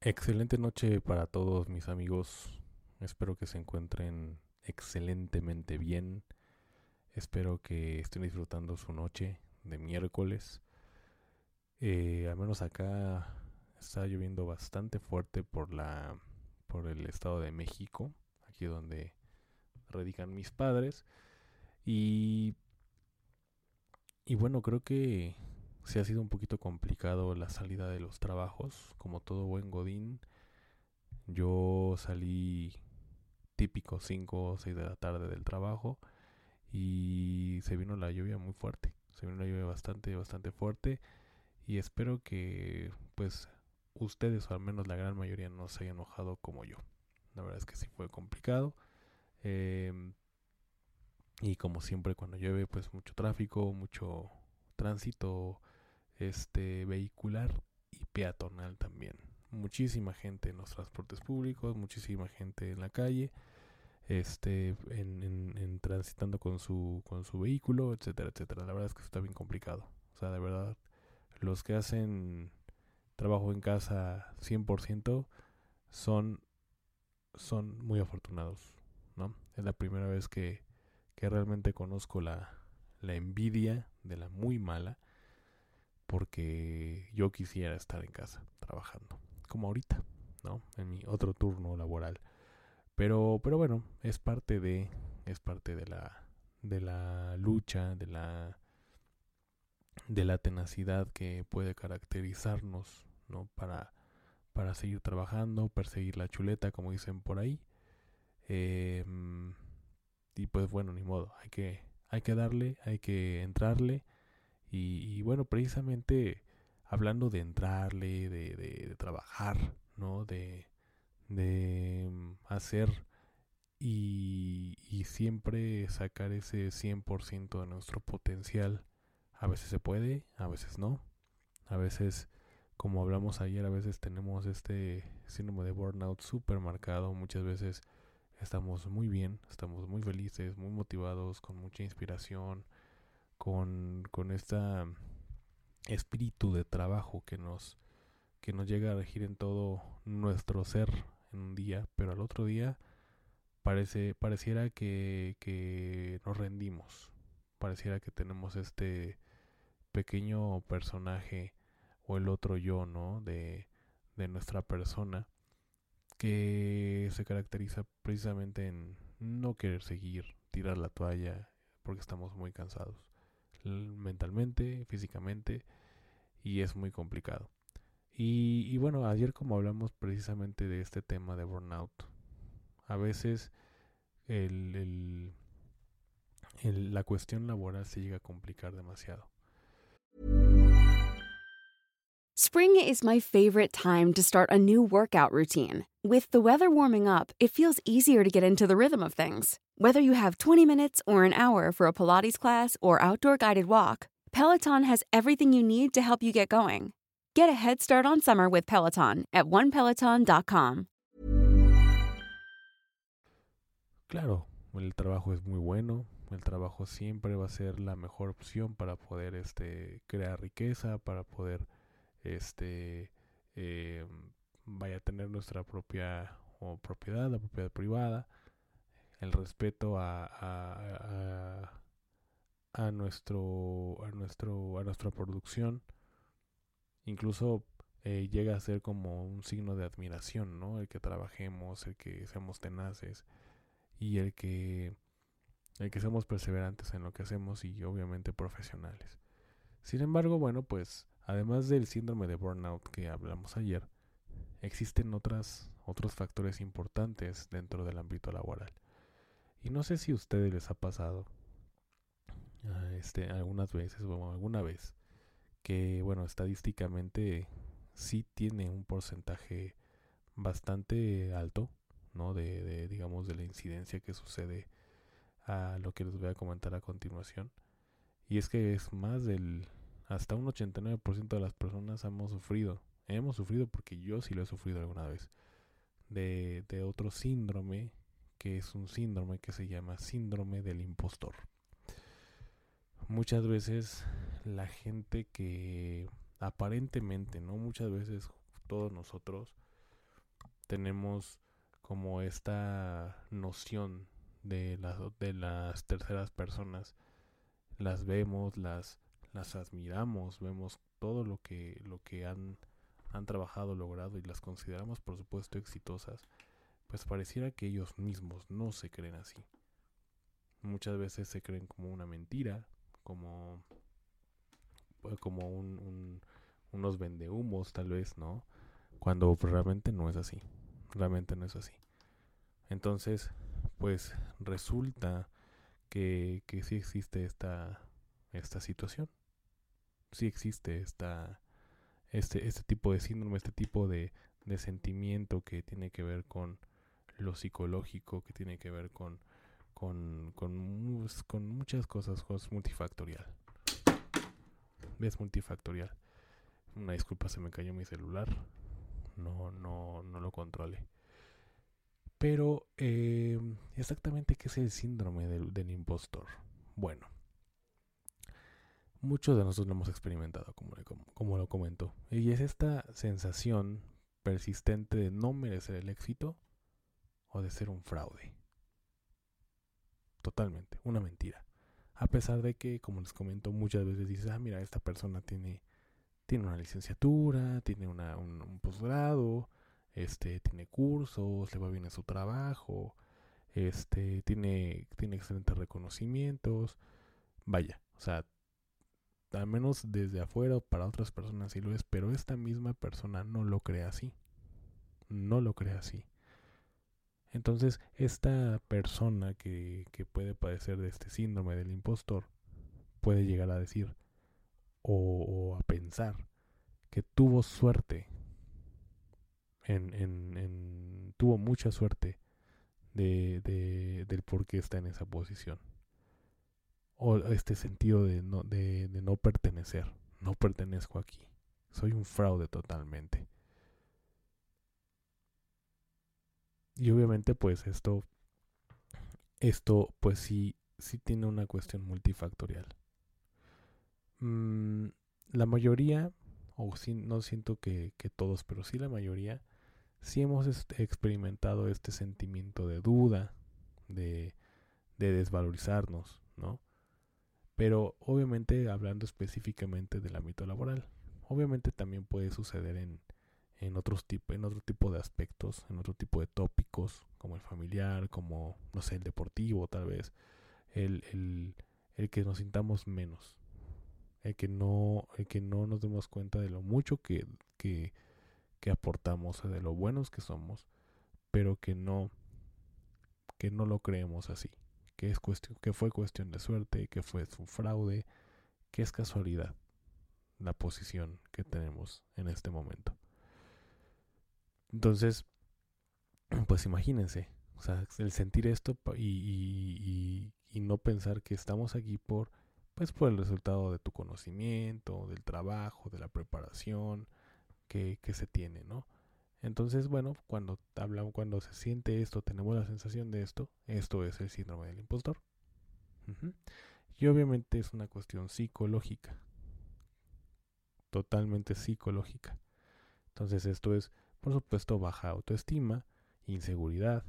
Excelente noche para todos mis amigos. Espero que se encuentren excelentemente bien. Espero que estén disfrutando su noche de miércoles. Eh, al menos acá está lloviendo bastante fuerte por la por el estado de México, aquí donde radican mis padres. Y y bueno, creo que se ha sido un poquito complicado la salida de los trabajos, como todo buen godín. Yo salí típico 5 o 6 de la tarde del trabajo y se vino la lluvia muy fuerte. Se vino la lluvia bastante, bastante fuerte y espero que pues ustedes o al menos la gran mayoría no se hayan enojado como yo. La verdad es que sí fue complicado. Em, y como siempre cuando llueve pues mucho tráfico, mucho tránsito este vehicular y peatonal también. Muchísima gente en los transportes públicos, muchísima gente en la calle, este, en, transitando con su, con su vehículo, etcétera, etcétera. La verdad es que está bien complicado. O sea, de verdad, los que hacen trabajo en casa 100% son, son muy afortunados, ¿no? Es la primera vez que, que realmente conozco la, la envidia de la muy mala porque yo quisiera estar en casa trabajando, como ahorita, ¿no? En mi otro turno laboral. Pero, pero bueno, es parte de, es parte de la, de la lucha, de la, de la tenacidad que puede caracterizarnos, ¿no? Para, para seguir trabajando, perseguir la chuleta, como dicen por ahí. Em, y pues bueno, ni modo, hay que, hay que darle, hay que entrarle y, bueno, precisamente hablando de entrarle, de, de, trabajar, ¿no? De, de mm, hacer y, y, siempre sacar ese 100% de nuestro potencial. A veces se puede, a veces no. A veces, como hablamos ayer, a veces tenemos este síndrome de burnout súper marcado. Muchas veces estamos muy bien, estamos muy felices, muy motivados, con mucha inspiración, con, con este espíritu de trabajo que nos, que nos llega a regir en todo nuestro ser en un día, pero al otro día parece, pareciera que, que nos rendimos, pareciera que tenemos este pequeño personaje o el otro yo, ¿no? De, de nuestra persona que se caracteriza precisamente en no querer seguir, tirar la toalla porque estamos muy cansados mentalmente, físicamente, y es muy complicado. Y, bueno, ayer como hablamos precisamente de este tema de burnout, a veces la cuestión laboral se llega a complicar demasiado. Spring is my favorite time to start a new workout routine. With the weather warming up, it feels easier to get into the rhythm of things. Whether you have 20 minutes or an hour for a Pilates class or outdoor guided walk, Peloton has everything you need to help you get going. Get a head start on summer with Peloton at onepeloton.com. Claro, el trabajo es muy bueno. El trabajo siempre va a ser la mejor opción para poder este, crear riqueza, para poder este, eh, vaya a tener nuestra propia o propiedad, la propiedad privada el respeto a, a, a, nuestro a nuestro a nuestra producción incluso eh, llega a ser como un signo de admiración no el que trabajemos el que seamos tenaces y el que el que seamos perseverantes en lo que hacemos y obviamente profesionales. Sin embargo bueno pues además del síndrome de burnout que hablamos ayer existen otras otros factores importantes dentro del ámbito laboral y no sé si a ustedes les ha pasado ah, este, algunas veces o alguna vez que, bueno, estadísticamente sí tiene un porcentaje bastante alto, ¿no? De, de, digamos, de la incidencia que sucede a lo que les voy a comentar a continuación. Y es que es más del, hasta un 89% de las personas hemos sufrido, hemos sufrido porque yo sí lo he sufrido alguna vez, de, otro síndrome que es un síndrome que se llama síndrome del impostor. Muchas veces la gente que aparentemente, no muchas veces todos nosotros tenemos como esta noción de las, de las terceras personas. Las vemos, las, las admiramos, vemos todo lo que, lo que han, han trabajado, logrado y las consideramos por supuesto exitosas, pues pareciera que ellos mismos no se creen así. Muchas veces se creen como una mentira, como, pues, como un, un, unos vendehumos tal vez, ¿no? Cuando realmente no es así, realmente no es así. Entonces, pues resulta que, que sí existe esta, esta situación. Sí existe esta, este, este tipo de síndrome, este tipo de, de sentimiento que tiene que ver con lo psicológico, que tiene que ver con, con, con, con muchas cosas, es multifactorial. Es multifactorial. Una disculpa, se me cayó mi celular. No, no, no lo controle. Pero, eh, exactamente, ¿qué es el síndrome del, del, impostor? Bueno, muchos de nosotros lo hemos experimentado, como, como, como lo comento. Y es esta sensación persistente de no merecer el éxito o de ser un fraude. Totalmente, una mentira. A pesar de que, como les comento, muchas veces dices, ah, mira, esta persona tiene, tiene una licenciatura, tiene una, un, posgrado, este, tiene cursos, le va bien en su trabajo, este, tiene, tiene excelentes reconocimientos, vaya, o sea, al menos desde afuera para otras personas sí lo es, pero esta misma persona no lo cree así, no lo cree así. Entonces, esta persona que, que puede padecer de este síndrome del impostor puede llegar a decir o, o a pensar que tuvo suerte en, en, tuvo mucha suerte de, de, del por qué está en esa posición. O este sentido de no, de, no pertenecer. No pertenezco aquí. Soy un fraude totalmente. Y obviamente pues esto, esto pues sí, sí tiene una cuestión multifactorial. Mm, la mayoría, o sí, no siento que, todos, pero sí la mayoría, si hemos experimentado este sentimiento de duda, de desvalorizarnos, ¿no? Pero obviamente hablando específicamente del ámbito laboral, obviamente también puede suceder en, en, otros tipo, en otro tipo de aspectos, en otro tipo de tópicos, como el familiar, como, no sé, el deportivo tal vez, el, el, el que nos sintamos menos, el que no, el que no nos demos cuenta de lo mucho que, que, que aportamos, de lo buenos que somos, pero que no que no lo creemos así, que es cuestión que fue cuestión de suerte, que fue un fraude, que es casualidad la posición que tenemos en este momento. Entonces, pues imagínense, o sea, el sentir esto y, y, y, y no pensar que estamos aquí por pues por el resultado de tu conocimiento, del trabajo, de la preparación, que, que se tiene, ¿no? Entonces, bueno, cuando hablamos, cuando se siente esto, tenemos la sensación de esto, esto es el síndrome del impostor. Y obviamente es una cuestión psicológica, totalmente psicológica. Entonces esto es, por supuesto, baja autoestima, inseguridad,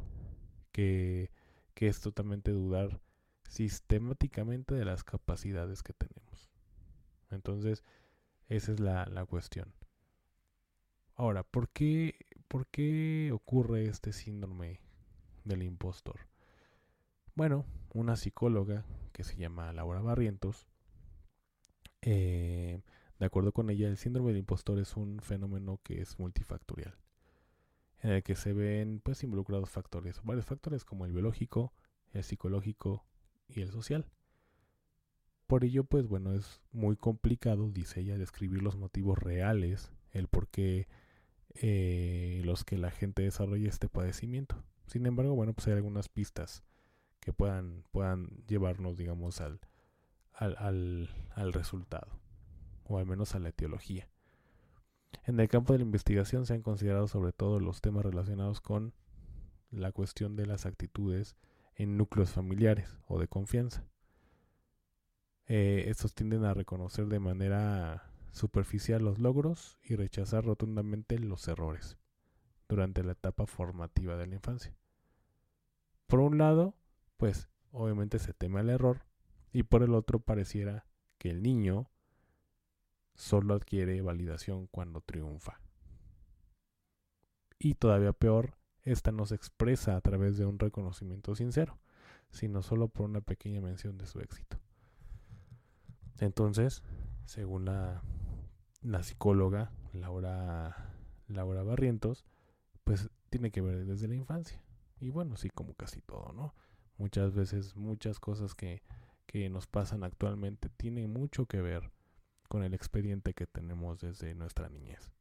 que, que es totalmente dudar sistemáticamente de las capacidades que tenemos. Entonces, esa es la, la cuestión. Ahora, ¿por qué, ¿por qué ocurre este síndrome del impostor? Bueno, una psicóloga que se llama Laura Barrientos, eh, de acuerdo con ella, el síndrome del impostor es un fenómeno que es multifactorial, en el que se ven pues involucrados factores, varios factores como el biológico, el psicológico y el social. Por ello, pues bueno, es muy complicado, dice ella, describir los motivos reales, el por qué eh, los que la gente desarrolla este padecimiento. Sin embargo, bueno, pues hay algunas pistas que puedan, puedan llevarnos, digamos, al, al, al, al resultado, o al menos a la etiología. En el campo de la investigación se han considerado sobre todo los temas relacionados con la cuestión de las actitudes en núcleos familiares o de confianza. Eh, estos tienden a reconocer de manera superficial los logros y rechazar rotundamente los errores. durante la etapa formativa de la infancia. Por un lado, pues obviamente se teme al error y por el otro pareciera que el niño solo adquiere validación cuando triunfa. Y todavía peor, esta no se expresa a través de un reconocimiento sincero, sino solo por una pequeña mención de su éxito. Entonces, según la, la psicóloga Laura, Laura Barrientos, pues tiene que ver desde la infancia. Y bueno, sí, como casi todo, ¿no? Muchas veces, muchas cosas que, que nos pasan actualmente tienen mucho que ver con el expediente que tenemos desde nuestra niñez.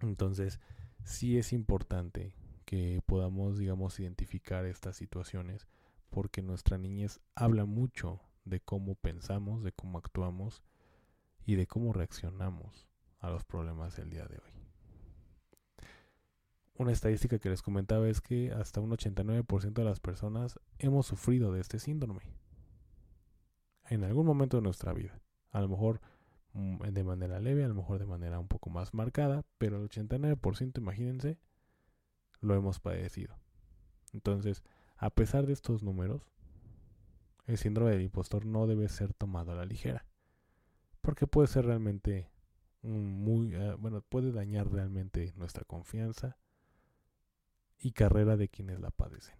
Entonces, sí es importante que podamos, digamos, identificar estas situaciones porque nuestra niñez habla mucho de cómo pensamos, de cómo actuamos y de cómo reaccionamos a los problemas del día de hoy. Una estadística que les comentaba es que hasta un 89% de las personas hemos sufrido de este síndrome en algún momento de nuestra vida. A lo mejor mm, de manera leve, a lo mejor de manera un poco más marcada, pero el 89% imagínense lo hemos padecido. Entonces, a pesar de estos números, el síndrome del impostor no debe ser tomado a la ligera, porque puede ser realmente muy, eh, bueno, puede dañar realmente nuestra confianza y carrera de quienes la padecen.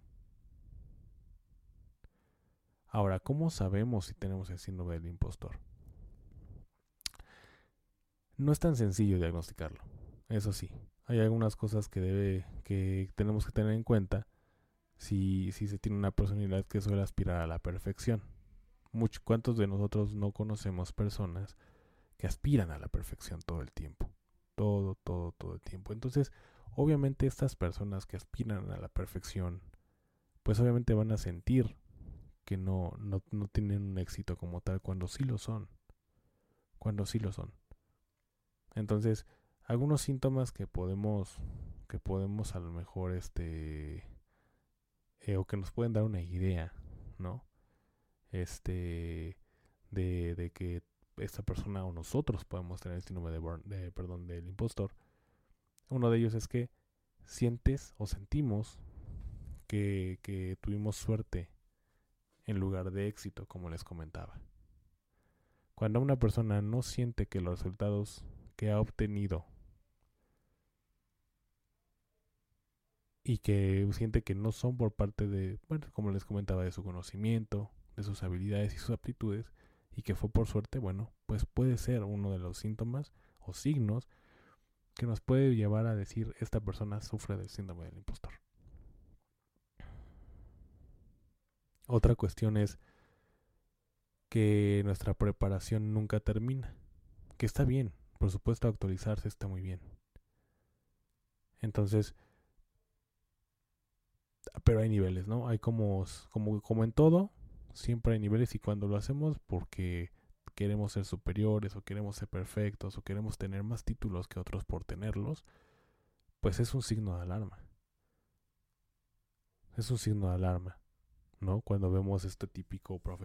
Ahora, ¿cómo sabemos si tenemos el síndrome del impostor? No es tan sencillo diagnosticarlo, eso sí. Hay algunas cosas que debe, que tenemos que tener en cuenta si, si se tiene una personalidad que suele aspirar a la perfección. Muchos, ¿Cuántos de nosotros no conocemos personas que aspiran a la perfección todo el tiempo? Todo, todo, todo el tiempo. Entonces, obviamente estas personas que aspiran a la perfección, pues obviamente van a sentir que no, no, no tienen un éxito como tal cuando sí lo son. Cuando sí lo son. Entonces, algunos síntomas que podemos, que podemos a lo mejor este eh, o que nos pueden dar una idea, ¿no? Este, de, de que esta persona o nosotros podemos tener el síndrome de, perdón, del impostor. Uno de ellos es que sientes o sentimos que, que tuvimos suerte en lugar de éxito, como les comentaba. Cuando una persona no siente que los resultados que ha obtenido y que siente que no son por parte de, bueno, como les comentaba, de su conocimiento, de sus habilidades y sus aptitudes, y que fue por suerte, bueno, pues puede ser uno de los síntomas o signos que nos puede llevar a decir esta persona sufre del síndrome del impostor. Otra cuestión es que nuestra preparación nunca termina, que está bien, por supuesto actualizarse está muy bien. Entonces, pero hay niveles, ¿no? Hay como, como, como en todo, siempre hay niveles y cuando lo hacemos porque queremos ser superiores o queremos ser perfectos o queremos tener más títulos que otros por tenerlos, pues es un signo de alarma. Es un signo de alarma, ¿no? Cuando vemos este típico profe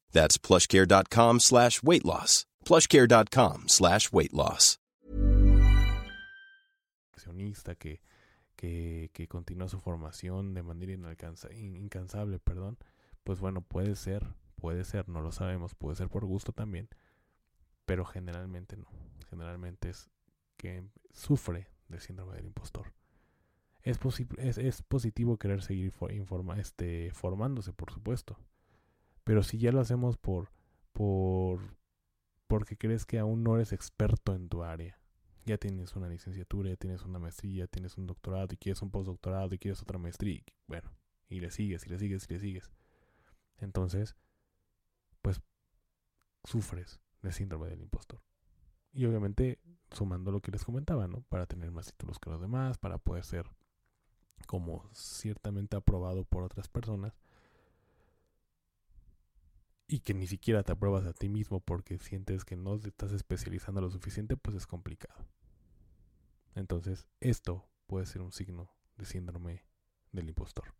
That's plushcare.com slash weight loss. plushcare.com slash weight loss. Que, que, que continúa su formación de manera inalcanza, incansable, perdón, pues bueno, puede ser, puede ser, no lo sabemos, puede ser por gusto también, pero generalmente no. Generalmente es que sufre del síndrome del impostor. Es, es, es, positivo querer seguir informa este, formándose, por supuesto. Pero si ya lo hacemos por, por, porque crees que aún no eres experto en tu área, ya tienes una licenciatura, ya tienes una maestría, tienes un doctorado y quieres un postdoctorado y quieres otra maestría, bueno, y le sigues y le sigues y le sigues. Entonces, pues sufres de síndrome del impostor. Y obviamente sumando lo que les comentaba, ¿no? Para tener más títulos que los demás, para poder ser como ciertamente aprobado por otras personas. Y que ni siquiera te apruebas a ti mismo porque sientes que no te estás especializando lo suficiente, pues es complicado. Entonces, esto puede ser un signo de síndrome del impostor.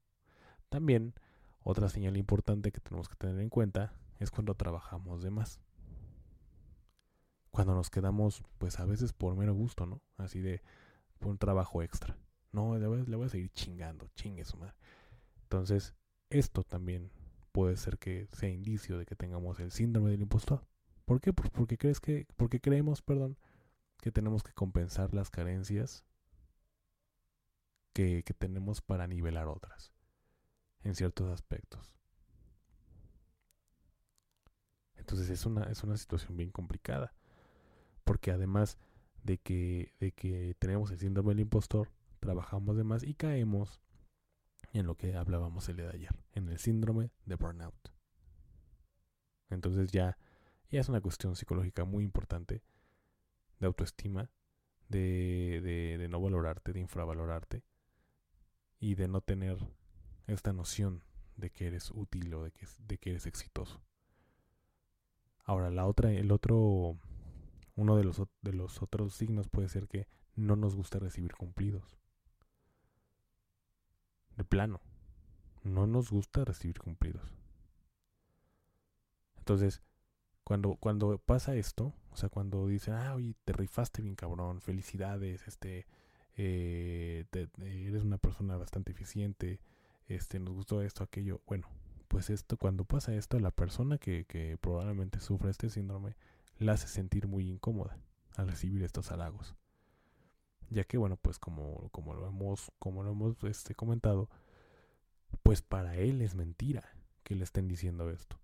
También, otra señal importante que tenemos que tener en cuenta es cuando trabajamos de más cuando nos quedamos, pues a veces por mero gusto, ¿no? Así de por un trabajo extra. No, le voy, a seguir chingando, chingue su madre. Entonces, esto también puede ser que sea indicio de que tengamos el síndrome del impostor. ¿Por qué? Pues porque crees que, porque creemos, perdón, que tenemos que compensar las carencias que, que tenemos para nivelar otras en ciertos aspectos. Entonces es una, es una situación bien complicada porque además de que, de que tenemos el síndrome del impostor, trabajamos de más y caemos en lo que hablábamos el día de ayer, en el síndrome de burnout. Entonces ya, es una cuestión psicológica muy importante de autoestima, de, de, de no valorarte, de infravalorarte y de no tener esta noción de que eres útil o de que, de que eres exitoso. Ahora, la otra, el otro uno de los, de los otros signos puede ser que no nos gusta recibir cumplidos. Plano, no nos gusta recibir cumplidos. Entonces, cuando, cuando pasa esto, o sea, cuando dicen, ah, oye, te rifaste bien cabrón, felicidades, este, eh, eres una persona bastante eficiente, este, nos gustó esto, aquello, bueno, pues esto, cuando pasa esto, la persona que, que probablemente sufre este síndrome la hace sentir muy incómoda al recibir estos halagos. Ya que, bueno, pues como, como lo hemos, como lo hemos este, comentado, pues para él es mentira que le estén diciendo esto.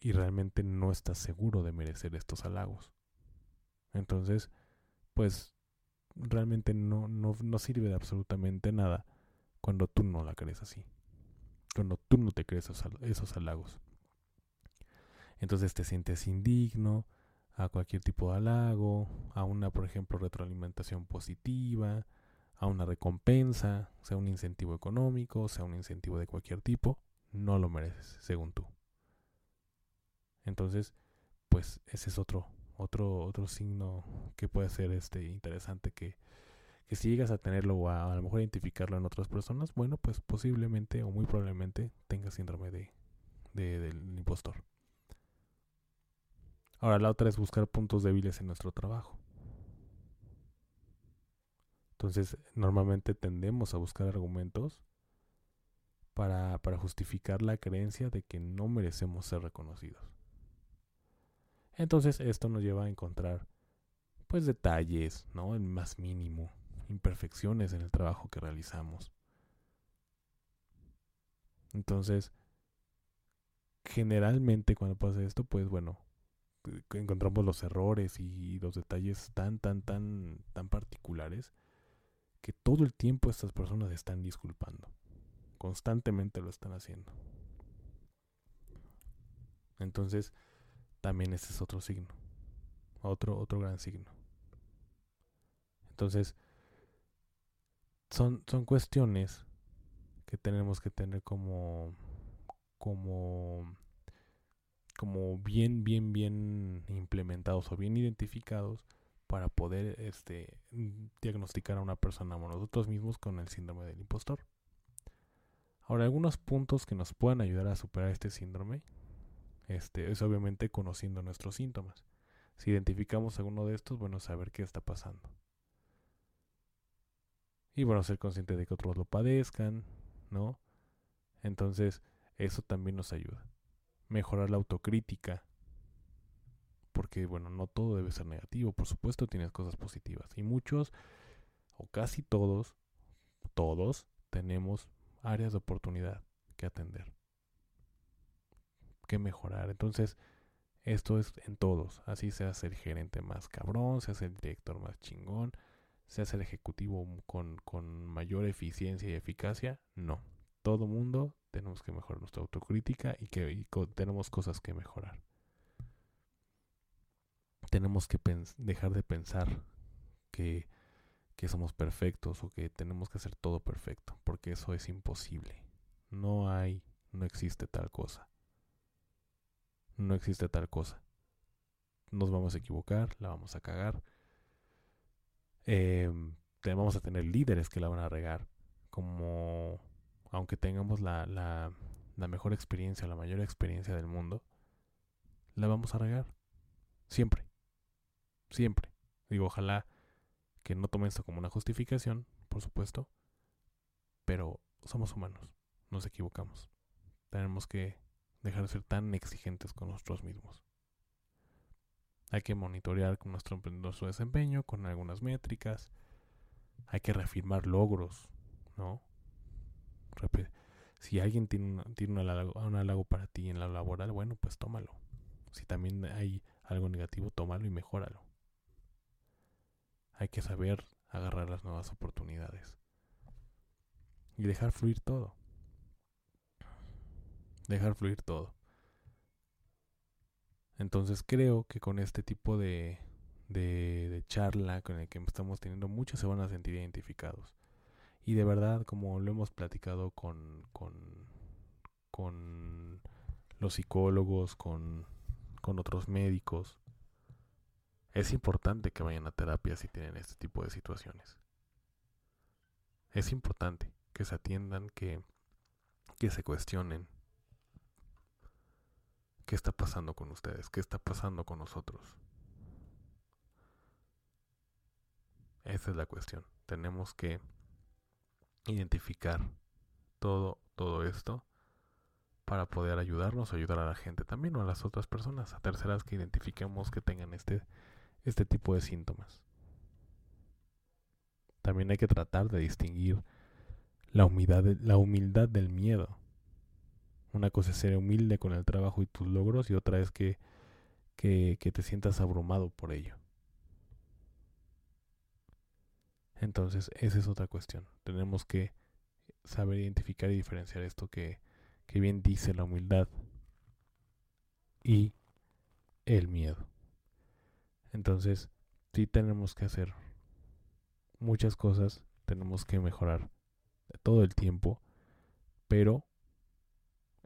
Y realmente no está seguro de merecer estos halagos. Entonces, pues realmente no, no, no sirve de absolutamente nada cuando tú no la crees así. Cuando tú no te crees esos, esos halagos. Entonces te sientes indigno a cualquier tipo de halago, a una, por ejemplo, retroalimentación positiva, a una recompensa, sea un incentivo económico, sea un incentivo de cualquier tipo, no lo mereces, según tú. Entonces, pues ese es otro, otro, otro signo que puede ser este interesante que, que si llegas a tenerlo o a, a, lo mejor identificarlo en otras personas, bueno, pues posiblemente o muy probablemente tengas síndrome de, de, del impostor. Ahora la otra es buscar puntos débiles en nuestro trabajo. Entonces, normalmente tendemos a buscar argumentos para, para, justificar la creencia de que no merecemos ser reconocidos. Entonces, esto nos lleva a encontrar, pues, detalles, ¿no? El más mínimo, imperfecciones en el trabajo que realizamos. Entonces, generalmente cuando pasa esto, pues, bueno, encontramos los errores y los detalles tan, tan, tan, tan particulares que todo el tiempo estas personas están disculpando. Constantemente lo están haciendo. Entonces, también ese es otro signo. Otro, otro gran signo. Entonces, son, son cuestiones que tenemos que tener como, como como bien, bien, bien implementados o bien identificados para poder este, diagnosticar a una persona o nosotros mismos con el síndrome del impostor. Ahora, algunos puntos que nos puedan ayudar a superar este síndrome este, es obviamente conociendo nuestros síntomas. Si identificamos alguno de estos, bueno, saber qué está pasando. Y bueno, ser consciente de que otros lo padezcan, ¿no? Entonces, eso también nos ayuda mejorar la autocrítica. Porque, bueno, no todo debe ser negativo. Por supuesto, tienes cosas positivas. Y muchos, o casi todos, todos tenemos áreas de oportunidad que atender, que mejorar. Entonces, esto es en todos. Así se hace el gerente más cabrón, se hace el director más chingón, se hace el ejecutivo con, con mayor eficiencia y eficacia. No. Todo mundo tenemos que mejorar nuestra autocrítica y que tenemos cosas que mejorar. Tenemos que dejar de pensar que, que somos perfectos o que tenemos que hacer todo perfecto, porque eso es imposible. No hay, no existe tal cosa. No existe tal cosa. Nos vamos a equivocar, la vamos a cagar. Eh, vamos a tener líderes que la van a regar. Como, aunque tengamos la, la, mejor experiencia, la mayor experiencia del mundo, la vamos a regar. Siempre. Siempre. Digo, ojalá que no tomen esto como una justificación, por supuesto. Pero somos humanos. Nos equivocamos. Tenemos que dejar de ser tan exigentes con nosotros mismos. Hay que monitorear con nuestro, nuestro desempeño, con algunas métricas. Hay que reafirmar logros, ¿no? Si alguien tiene, un, tiene un, halago, para ti en la laboral, bueno, pues tómalo. Si también hay algo negativo, tómalo y mejóralo. Hay que saber agarrar las nuevas oportunidades. Y dejar fluir todo dejar fluir todo. Entonces creo que con este tipo de, de, charla con el que estamos teniendo, muchos se van a sentir identificados. Y de verdad, como lo hemos platicado con, con, con los psicólogos, con, con otros médicos, es importante que vayan a terapia si tienen este tipo de situaciones. Es importante que se atiendan, que, que se cuestionen, ¿Qué está pasando con ustedes? ¿Qué está pasando con nosotros? Esa es la cuestión. Tenemos que identificar todo, todo esto para poder ayudarnos, ayudar a la gente también o a las otras personas, a terceras que identifiquemos que tengan este, este tipo de síntomas. También hay que tratar de distinguir la humildad, la humildad del miedo. Una cosa es ser humilde con el trabajo y tus logros y otra es que, que, te sientas abrumado por ello. Entonces, esa es otra cuestión. Tenemos que saber identificar y diferenciar esto que, que bien dice la humildad y el miedo. Entonces, sí tenemos que hacer muchas cosas, tenemos que mejorar todo el tiempo, pero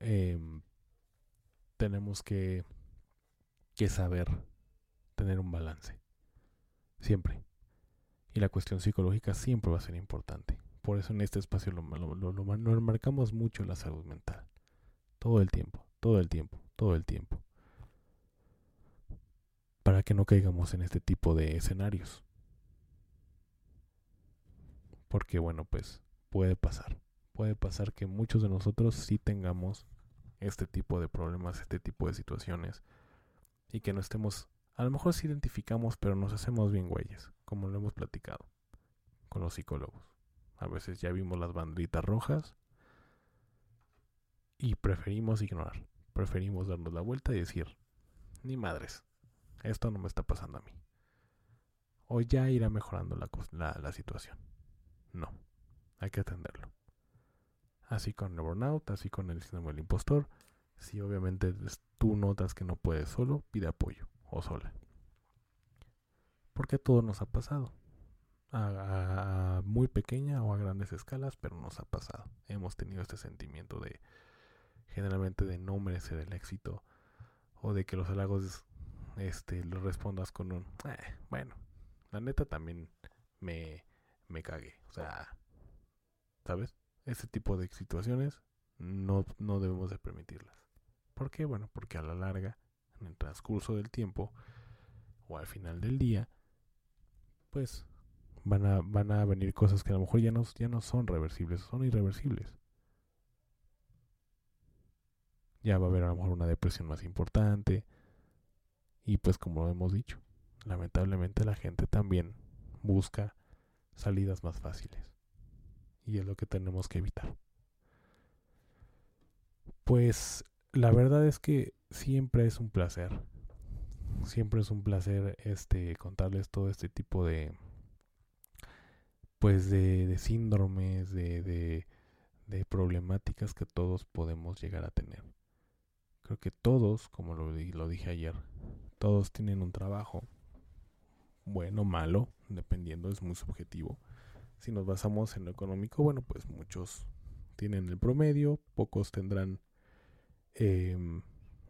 Em, tenemos que, que saber tener un balance. Siempre. Y la cuestión psicológica siempre va a ser importante. Por eso en este espacio lo, lo, lo, marcamos mucho la salud mental. Todo el tiempo, todo el tiempo, todo el tiempo. Para que no caigamos en este tipo de escenarios. Porque bueno, pues puede pasar. Puede pasar que muchos de nosotros sí tengamos este tipo de problemas, este tipo de situaciones y que no estemos, a lo mejor sí identificamos, pero nos hacemos bien güeyes, como lo hemos platicado con los psicólogos. A veces ya vimos las banderitas rojas y preferimos ignorar, preferimos darnos la vuelta y decir, ni madres, esto no me está pasando a mí. O ya irá mejorando la, la, la situación. No, hay que atenderlo así con el burnout, así con el síndrome del impostor. Si obviamente tú notas que no puedes solo, pide apoyo o sola. Porque todo nos ha pasado. A, muy pequeña o a grandes escalas, pero nos ha pasado. Hemos tenido este sentimiento de generalmente de no merecer el éxito o de que los halagos este los respondas con un eh, bueno, la neta también me me cagué, o sea, ¿sabes? Ese tipo de situaciones no, no debemos de permitirlas. ¿Por qué? Bueno, porque a la larga, en el transcurso del tiempo o al final del día, pues van a, van a venir cosas que a lo mejor ya no, ya no son reversibles, son irreversibles. Ya va a haber a lo mejor una depresión más importante. Y pues como hemos dicho, lamentablemente la gente también busca salidas más fáciles. Y es lo que tenemos que evitar. Pues la verdad es que siempre es un placer. Siempre es un placer este contarles todo este tipo de pues de, síndromes, de, de, problemáticas que todos podemos llegar a tener. Creo que todos, como lo, lo dije ayer, todos tienen un trabajo, bueno, malo, dependiendo, es muy subjetivo. Si nos basamos en lo económico, bueno, pues muchos tienen el promedio, pocos tendrán em,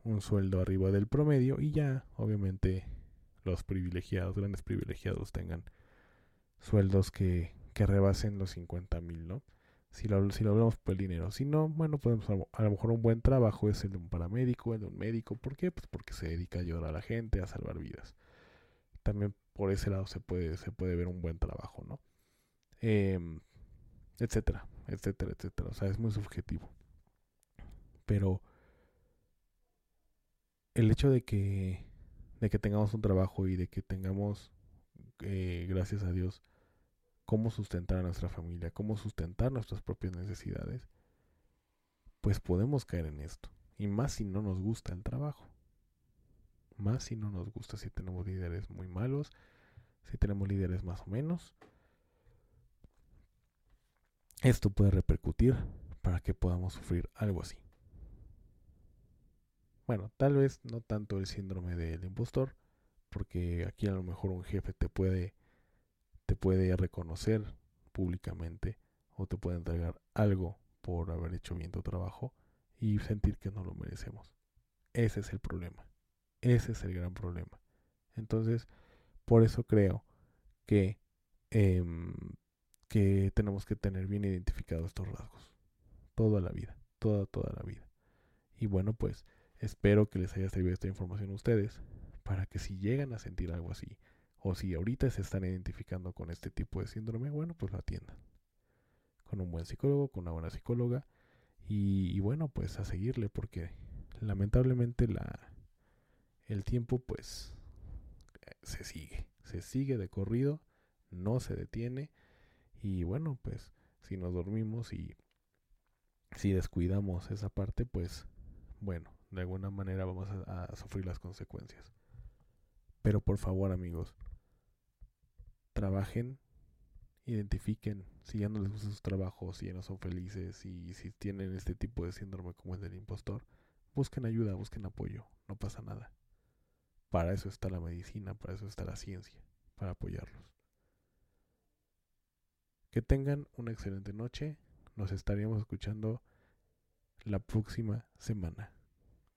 un sueldo arriba del promedio y ya, obviamente, los privilegiados, grandes privilegiados tengan sueldos que, que rebasen los 50 mil, ¿no? Si lo, si lo hablamos por el dinero. Si no, bueno, podemos a lo mejor un buen trabajo es el de un paramédico, el de un médico. ¿Por qué? Pues porque se dedica a ayudar a la gente, a salvar vidas. También por ese lado se puede, se puede ver un buen trabajo, ¿no? Em, etcétera, etcétera, etcétera. O sea, es muy subjetivo. Pero el hecho de que, de que tengamos un trabajo y de que tengamos, eh, gracias a Dios, cómo sustentar a nuestra familia, cómo sustentar nuestras propias necesidades, pues podemos caer en esto. Y más si no nos gusta el trabajo. Más si no nos gusta, si tenemos líderes muy malos, si tenemos líderes más o menos. Esto puede repercutir para que podamos sufrir algo así. Bueno, tal vez no tanto el síndrome del impostor, porque aquí a lo mejor un jefe te puede te puede reconocer públicamente o te puede entregar algo por haber hecho bien tu trabajo y sentir que no lo merecemos. Ese es el problema. Ese es el gran problema. Entonces, por eso creo que, em, que tenemos que tener bien identificados estos rasgos. Toda la vida, toda, toda la vida. Y bueno, pues espero que les haya servido esta información a ustedes para que si llegan a sentir algo así, o si ahorita se están identificando con este tipo de síndrome, bueno, pues lo atiendan. Con un buen psicólogo, con una buena psicóloga. Y, bueno, pues a seguirle porque lamentablemente la, el tiempo pues se sigue. Se sigue de corrido, no se detiene. Y bueno, pues si nos dormimos y si descuidamos esa parte, pues bueno, de alguna manera vamos a, sufrir las consecuencias. Pero por favor amigos, trabajen, identifiquen si ya no les gusta su trabajo, si ya no son felices y si tienen este tipo de síndrome como el del impostor, busquen ayuda, busquen apoyo, no pasa nada. Para eso está la medicina, para eso está la ciencia, para apoyarlos. Que tengan una excelente noche, nos estaríamos escuchando la próxima semana.